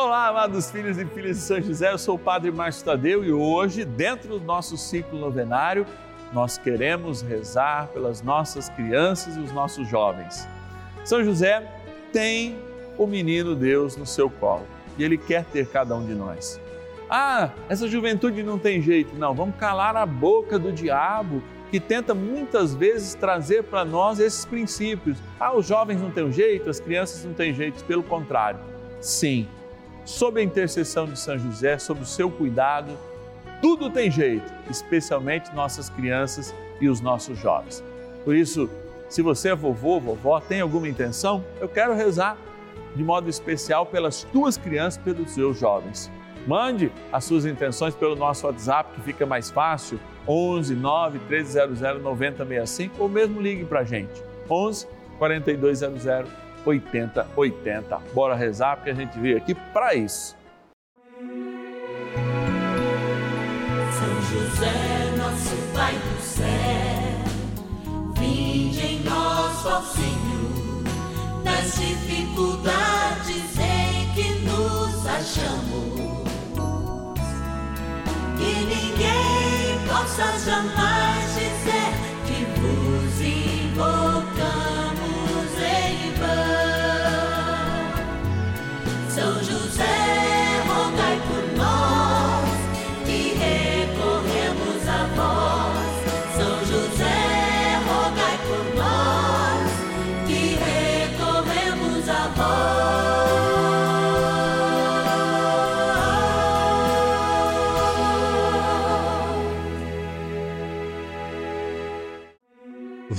Olá, amados filhos e filhas de São José, eu sou o Padre Márcio Tadeu e hoje, dentro do nosso ciclo novenário, nós queremos rezar pelas nossas crianças e os nossos jovens. São José tem o menino Deus no seu colo e ele quer ter cada um de nós. Ah, essa juventude não tem jeito. Não, vamos calar a boca do diabo que tenta muitas vezes trazer para nós esses princípios. Ah, os jovens não têm jeito, as crianças não têm jeito. Pelo contrário, sim, sob a intercessão de São José, sob o seu cuidado, tudo tem jeito, especialmente nossas crianças e os nossos jovens. Por isso, se você é vovô, vovó, tem alguma intenção, eu quero rezar de modo especial pelas tuas crianças, pelos seus jovens. Mande as suas intenções pelo nosso WhatsApp, que fica mais fácil, 11 9 1300 9065, ou mesmo ligue para a gente, 11 4200 8080. Bora rezar, porque a gente veio aqui para isso. São José, nosso Pai do céu, vinde em nós, ó Senhor, nas dificuldades em que nos achamos. Que ninguém possa jamais dizer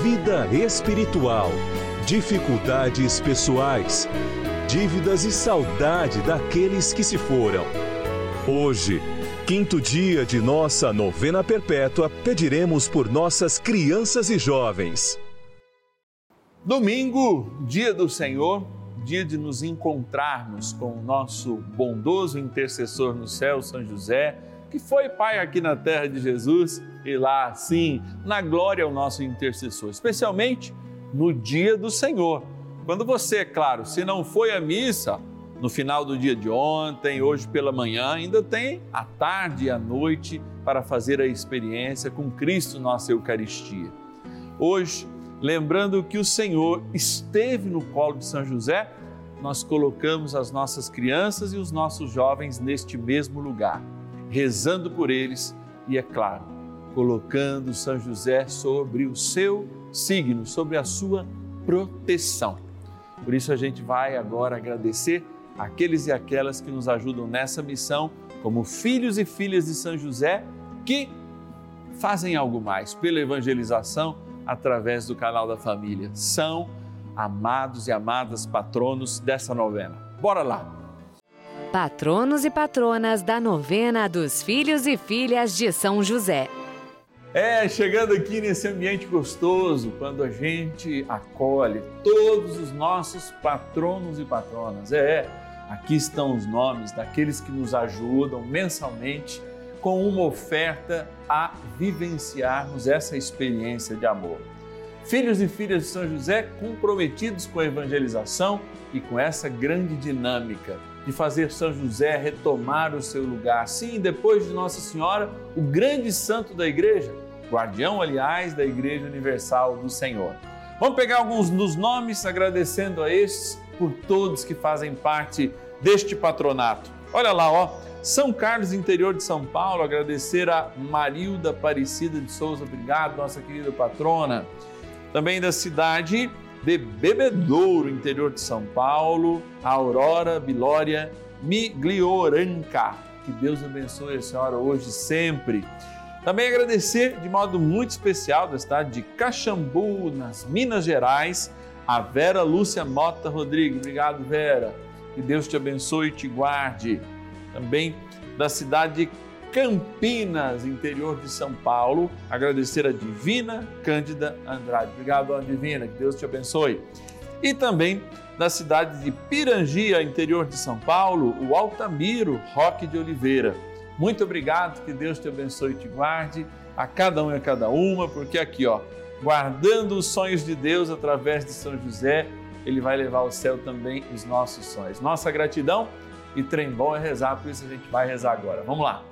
vida espiritual, dificuldades pessoais, dívidas e saudade daqueles que se foram. Hoje, quinto dia de nossa novena perpétua, pediremos por nossas crianças e jovens. Domingo, dia do Senhor, dia de nos encontrarmos com o nosso bondoso intercessor no céu, São José que foi pai aqui na terra de Jesus e lá, sim, na glória ao nosso intercessor, especialmente no dia do Senhor. Quando você, claro, se não foi à missa no final do dia de ontem, hoje pela manhã, ainda tem a tarde e a noite para fazer a experiência com Cristo nossa Eucaristia. Hoje, lembrando que o Senhor esteve no colo de São José, nós colocamos as nossas crianças e os nossos jovens neste mesmo lugar rezando por eles e, é claro, colocando São José sobre o seu signo, sobre a sua proteção. Por isso a gente vai agora agradecer aqueles e aquelas que nos ajudam nessa missão, como filhos e filhas de São José, que fazem algo mais pela evangelização através do canal da família. São amados e amadas patronos dessa novena. Bora lá! patronos e patronas da novena dos filhos e filhas de São José. É, chegando aqui nesse ambiente gostoso, quando a gente acolhe todos os nossos patronos e patronas. É, aqui estão os nomes daqueles que nos ajudam mensalmente com uma oferta a vivenciarmos essa experiência de amor. Filhos e filhas de São José comprometidos com a evangelização e com essa grande dinâmica de fazer São José retomar o seu lugar. Sim, depois de Nossa Senhora, o grande santo da igreja, guardião, aliás, da Igreja Universal do Senhor. Vamos pegar alguns dos nomes, agradecendo a estes por todos que fazem parte deste patronato. Olha lá, ó. São Carlos, interior de São Paulo, agradecer a Marilda Aparecida de Souza, obrigado, nossa querida patrona. Também da cidade de Bebedouro, interior de São Paulo, Aurora Bilória Miglioranca. Que Deus abençoe a senhora hoje e sempre. Também agradecer de modo muito especial da cidade de Caxambu, nas Minas Gerais, a Vera Lúcia Mota Rodrigues. Obrigado, Vera. Que Deus te abençoe e te guarde. também da cidade de Campinas, interior de São Paulo. Agradecer a Divina Cândida Andrade. Obrigado, Divina, que Deus te abençoe. E também da cidade de Pirangia, interior de São Paulo, o Altamiro Roque de Oliveira. Muito obrigado, que Deus te abençoe e te guarde, a cada um e a cada uma, porque aqui, ó, guardando os sonhos de Deus através de São José, ele vai levar ao céu também os nossos sonhos. Nossa gratidão e trem bom é rezar, por isso a gente vai rezar agora. Vamos lá.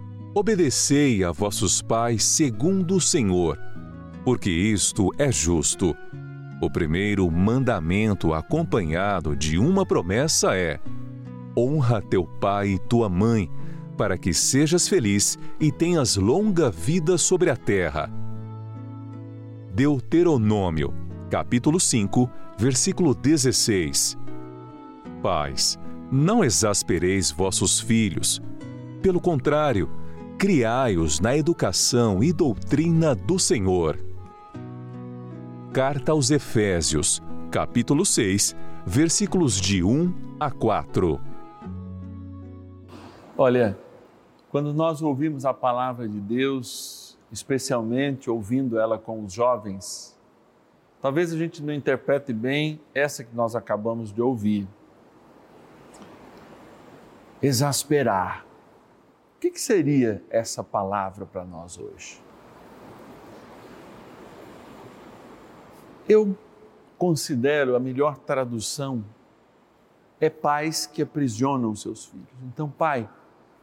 obedecei a vossos pais segundo o Senhor, porque isto é justo. O primeiro mandamento acompanhado de uma promessa é: honra teu pai e tua mãe, para que sejas feliz e tenhas longa vida sobre a terra. Deuteronômio, capítulo 5, versículo 16. Pais, não exaspereis vossos filhos. Pelo contrário, criai-os na educação e doutrina do Senhor. Carta aos Efésios, capítulo 6, versículos de 1 a 4. Olha, quando nós ouvimos a palavra de Deus, especialmente ouvindo ela com os jovens, talvez a gente não interprete bem essa que nós acabamos de ouvir. Exasperar. O que, que seria essa palavra para nós hoje? Eu considero a melhor tradução é pais que aprisionam seus filhos. Então, pai,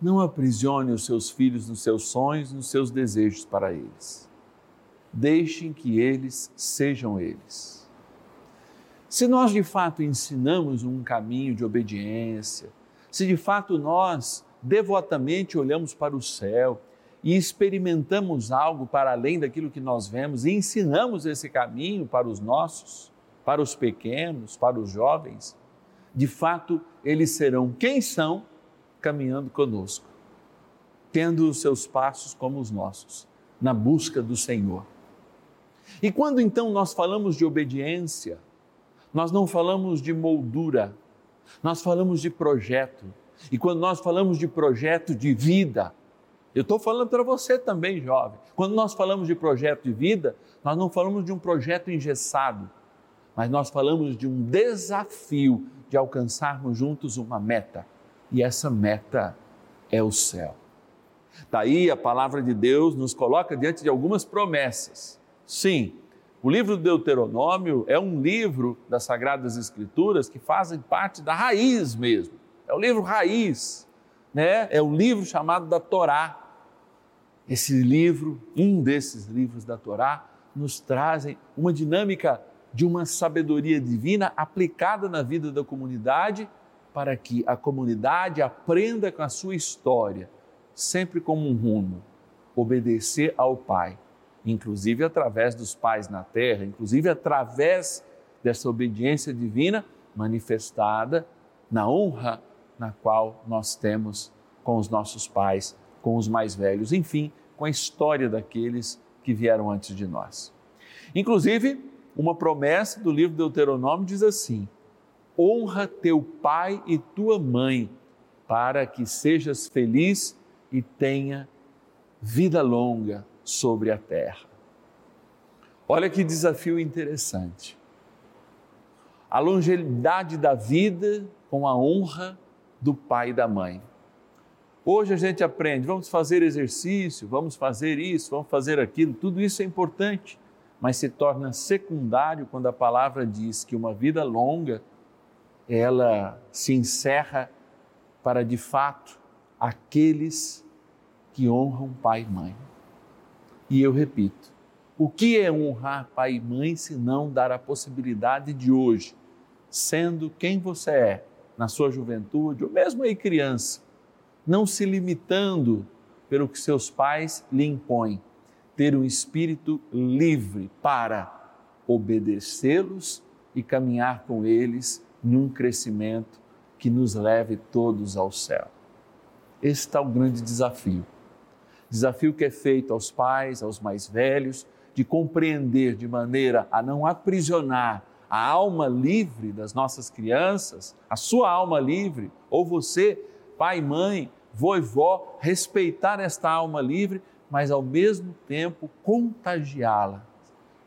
não aprisione os seus filhos nos seus sonhos, nos seus desejos para eles. Deixem que eles sejam eles. Se nós de fato ensinamos um caminho de obediência, se de fato nós devotamente olhamos para o céu e experimentamos algo para além daquilo que nós vemos e ensinamos esse caminho para os nossos, para os pequenos, para os jovens, de fato eles serão quem são caminhando conosco, tendo os seus passos como os nossos, na busca do Senhor. E quando então nós falamos de obediência, nós não falamos de moldura, nós falamos de projeto. E quando nós falamos de projeto de vida, Eu estou falando para você também, jovem. Quando nós falamos de projeto de vida, nós não falamos de um projeto engessado, mas nós falamos de um desafio de alcançarmos juntos uma meta. E essa meta é o céu. Daí a palavra de Deus nos coloca diante de algumas promessas. Sim, o livro do Deuteronômio é um livro das Sagradas Escrituras que fazem parte da raiz mesmo. É o livro raiz, né? É o livro chamado da Torá. Esse livro, um desses livros da Torá, nos trazem uma dinâmica de uma sabedoria divina aplicada na vida da comunidade para que a comunidade aprenda com a sua história, sempre como um rumo, obedecer ao Pai, inclusive através dos pais na terra, inclusive através dessa obediência divina manifestada na honra na qual nós temos com os nossos pais, com os mais velhos, enfim, com a história daqueles que vieram antes de nós. Inclusive, uma promessa do livro Deuteronômio diz assim: honra teu pai e tua mãe, para que sejas feliz e tenha vida longa sobre a terra. Olha que desafio interessante. A longevidade da vida com a honra do pai e da mãe. Hoje a gente aprende, vamos fazer exercício, vamos fazer isso, vamos fazer aquilo, tudo isso é importante mas se torna secundário quando a palavra diz que uma vida longa ela se encerra para de fato aqueles que honram pai e mãe. E eu repito, o que é honrar pai e mãe se não dar a possibilidade de hoje, sendo quem você é na sua juventude ou mesmo aí criança, não se limitando pelo que seus pais lhe impõem, ter um espírito livre para obedecê-los e caminhar com eles num crescimento que nos leve todos ao céu. Esse está o grande desafio. Desafio que é feito aos pais, aos mais velhos, de compreender de maneira a não aprisionar a alma livre das nossas crianças, a sua alma livre, ou você, pai, mãe, vô e vó, respeitar esta alma livre mas ao mesmo tempo contagiá-la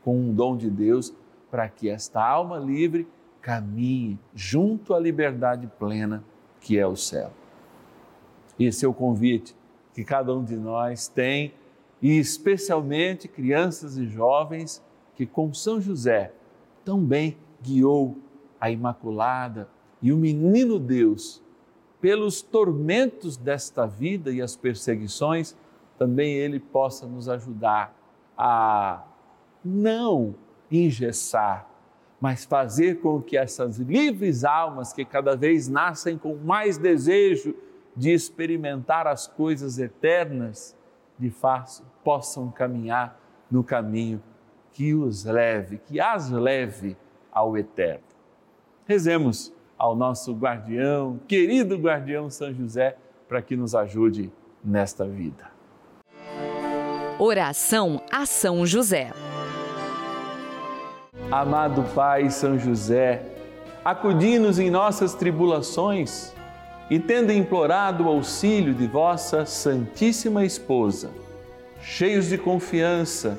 com um dom de Deus para que esta alma livre caminhe junto à liberdade plena que é o céu. Esse é o convite que cada um de nós tem, e especialmente crianças e jovens que, com São José, tão bem guiou a Imaculada e o menino Deus pelos tormentos desta vida e as perseguições também Ele possa nos ajudar a não engessar, mas fazer com que essas livres almas que cada vez nascem com mais desejo de experimentar as coisas eternas, de fato possam caminhar no caminho que os leve, que as leve ao eterno. Rezemos ao nosso guardião, querido guardião São José, para que nos ajude nesta vida. Oração a São José. Amado Pai São José, acudi-nos em nossas tribulações e, tendo implorado o auxílio de vossa Santíssima Esposa, cheios de confiança,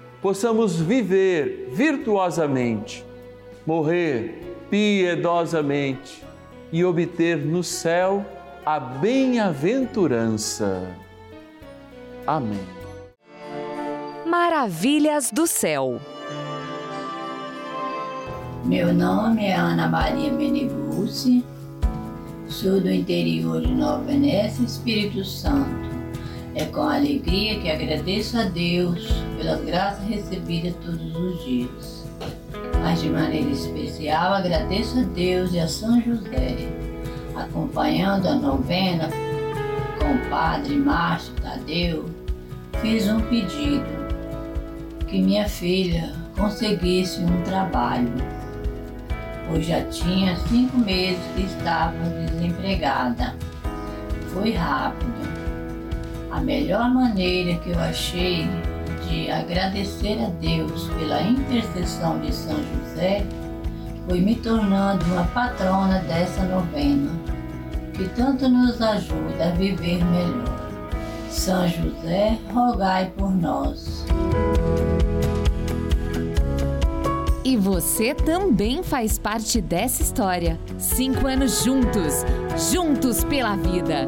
possamos viver virtuosamente, morrer piedosamente e obter no céu a bem-aventurança. Amém. Maravilhas do céu. Meu nome é Ana Maria Meneguzzi, sou do interior de Nova Venécia, Espírito Santo. É com alegria que agradeço a Deus pelas graças recebidas todos os dias. Mas de maneira especial agradeço a Deus e a São José, acompanhando a novena com o Padre Márcio Tadeu, fiz um pedido que minha filha conseguisse um trabalho, pois já tinha cinco meses que estava desempregada. Foi rápido. A melhor maneira que eu achei de agradecer a Deus pela intercessão de São José foi me tornando uma patrona dessa novena, que tanto nos ajuda a viver melhor. São José, rogai por nós. E você também faz parte dessa história. Cinco anos juntos, juntos pela vida.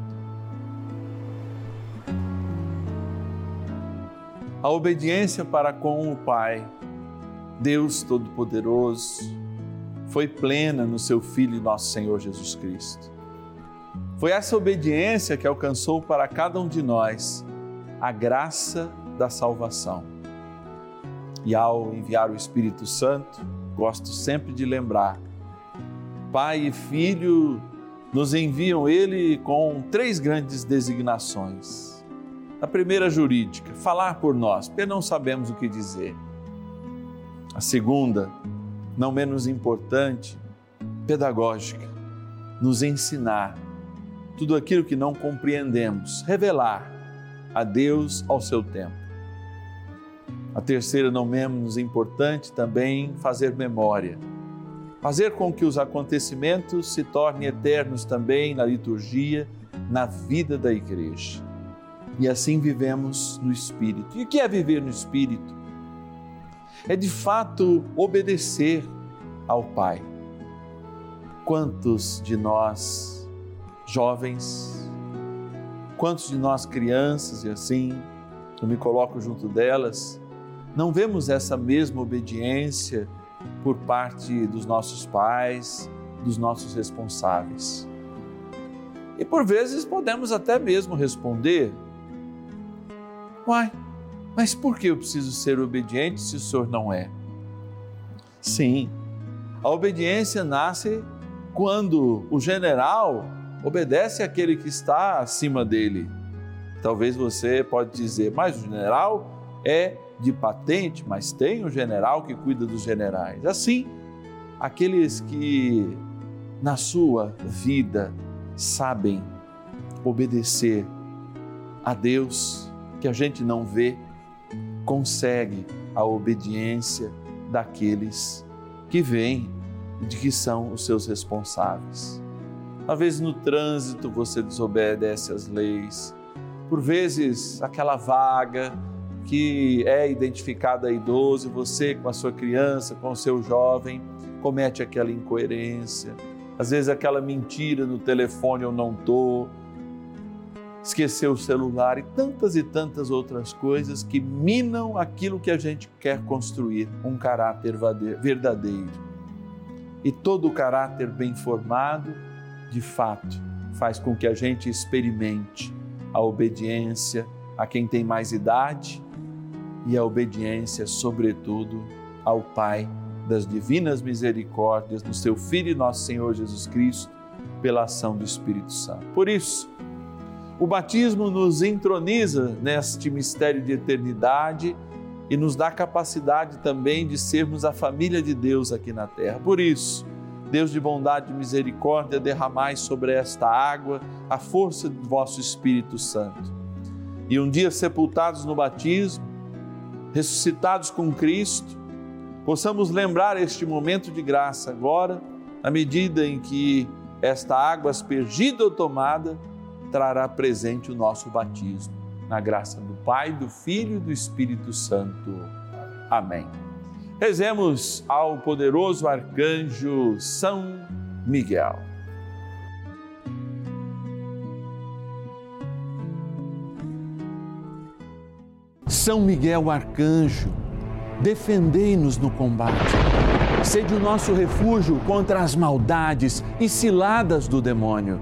A obediência para com o Pai, Deus Todo-Poderoso, foi plena no seu Filho, nosso Senhor Jesus Cristo. Foi essa obediência que alcançou para cada um de nós a graça da salvação. E ao enviar o Espírito Santo, gosto sempre de lembrar, Pai e Filho nos enviam ele com três grandes designações. A primeira jurídica, falar por nós, porque não sabemos o que dizer. A segunda, não menos importante, pedagógica, nos ensinar tudo aquilo que não compreendemos, revelar a Deus ao seu tempo. A terceira, não menos importante, também fazer memória. Fazer com que os acontecimentos se tornem eternos também na liturgia, na vida da igreja. E assim vivemos no Espírito. E o que é viver no Espírito? É de fato obedecer ao Pai. Quantos de nós, jovens, quantos de nós, crianças, e assim, eu me coloco junto delas, não vemos essa mesma obediência por parte dos nossos pais, dos nossos responsáveis. E por vezes podemos até mesmo responder: Uai, mas por que eu preciso ser obediente se o senhor não é? Sim, a obediência nasce quando o general obedece àquele que está acima dele. Talvez você pode dizer, mas o general é de patente, mas tem o general que cuida dos generais. Assim, aqueles que na sua vida sabem obedecer a Deus, que a gente não vê, consegue a obediência daqueles que vêm de que são os seus responsáveis. Às vezes no trânsito você desobedece às leis, por vezes aquela vaga que é identificada idoso, você com a sua criança, com o seu jovem, comete aquela incoerência. Às vezes aquela mentira no telefone eu não tô, esqueceu o celular e tantas e tantas outras coisas que minam aquilo que a gente quer construir, um caráter verdadeiro. E todo o caráter bem formado, de fato, faz com que a gente experimente a obediência a quem tem mais idade e a obediência, sobretudo, ao Pai das divinas misericórdias do seu Filho e nosso Senhor Jesus Cristo, pela ação do Espírito Santo. Por isso, o batismo nos entroniza neste mistério de eternidade e nos dá capacidade também de sermos a família de Deus aqui na terra. Por isso, Deus de bondade e misericórdia, derramai sobre esta água a força do vosso Espírito Santo. E um dia sepultados no batismo, ressuscitados com Cristo, possamos lembrar este momento de graça agora, à medida em que esta água aspergida ou tomada trará presente o nosso batismo. Na graça do Pai, do Filho e do Espírito Santo. Amém. Rezemos ao poderoso arcanjo São Miguel. São Miguel arcanjo defendei-nos no combate. Sede o nosso refúgio contra as maldades e ciladas do demônio.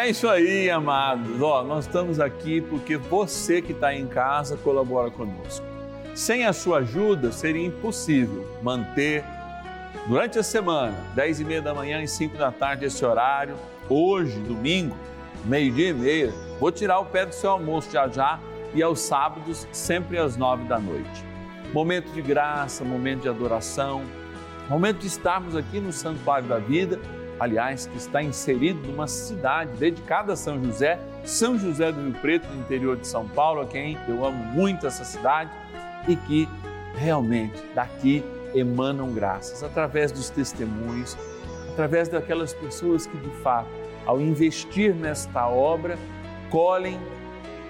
É isso aí, amados. Ó, nós estamos aqui porque você que está em casa colabora conosco. Sem a sua ajuda seria impossível manter durante a semana, 10 e meia da manhã e 5 da tarde, esse horário. Hoje, domingo, meio-dia e meia, vou tirar o pé do seu almoço já já e aos sábados, sempre às 9 da noite. Momento de graça, momento de adoração Momento de estarmos aqui no Santuário da Vida, aliás, que está inserido numa cidade dedicada a São José, São José do Rio Preto, no interior de São Paulo, a quem eu amo muito essa cidade e que realmente daqui emanam graças através dos testemunhos, através daquelas pessoas que de fato, ao investir nesta obra, colhem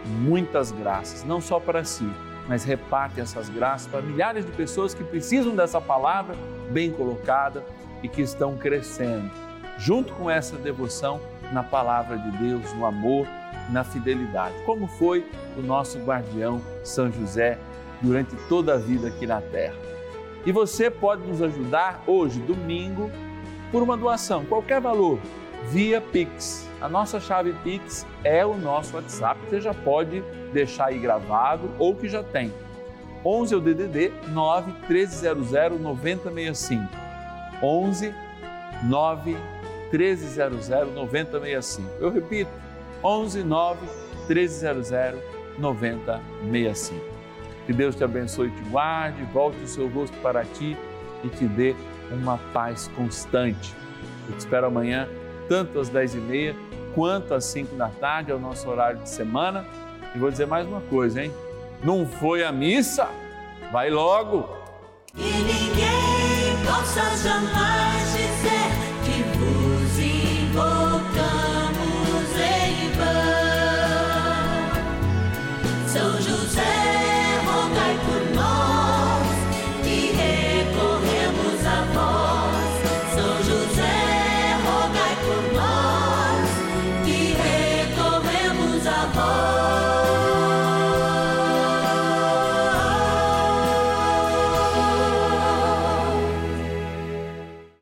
muitas graças, não só para si, mas repartem essas graças para milhares de pessoas que precisam dessa palavra bem colocada e que estão crescendo, junto com essa devoção na palavra de Deus, no amor, na fidelidade, como foi o nosso guardião São José durante toda a vida aqui na terra. E você pode nos ajudar hoje, domingo, por uma doação, qualquer valor, via Pix. A nossa chave Pix é o nosso WhatsApp, você já pode deixar aí gravado ou que já tem 11 é o DDD 9 1300 9065. 11 9 1300 9065. Eu repito, 11 9 1300 9065. Que Deus te abençoe te guarde, volte o seu rosto para ti e te dê uma paz constante. Eu te espero amanhã, tanto às 10h30 quanto às 5 da tarde, é o nosso horário de semana. E vou dizer mais uma coisa, hein? Não foi a missa? Vai logo! E ninguém possa jamais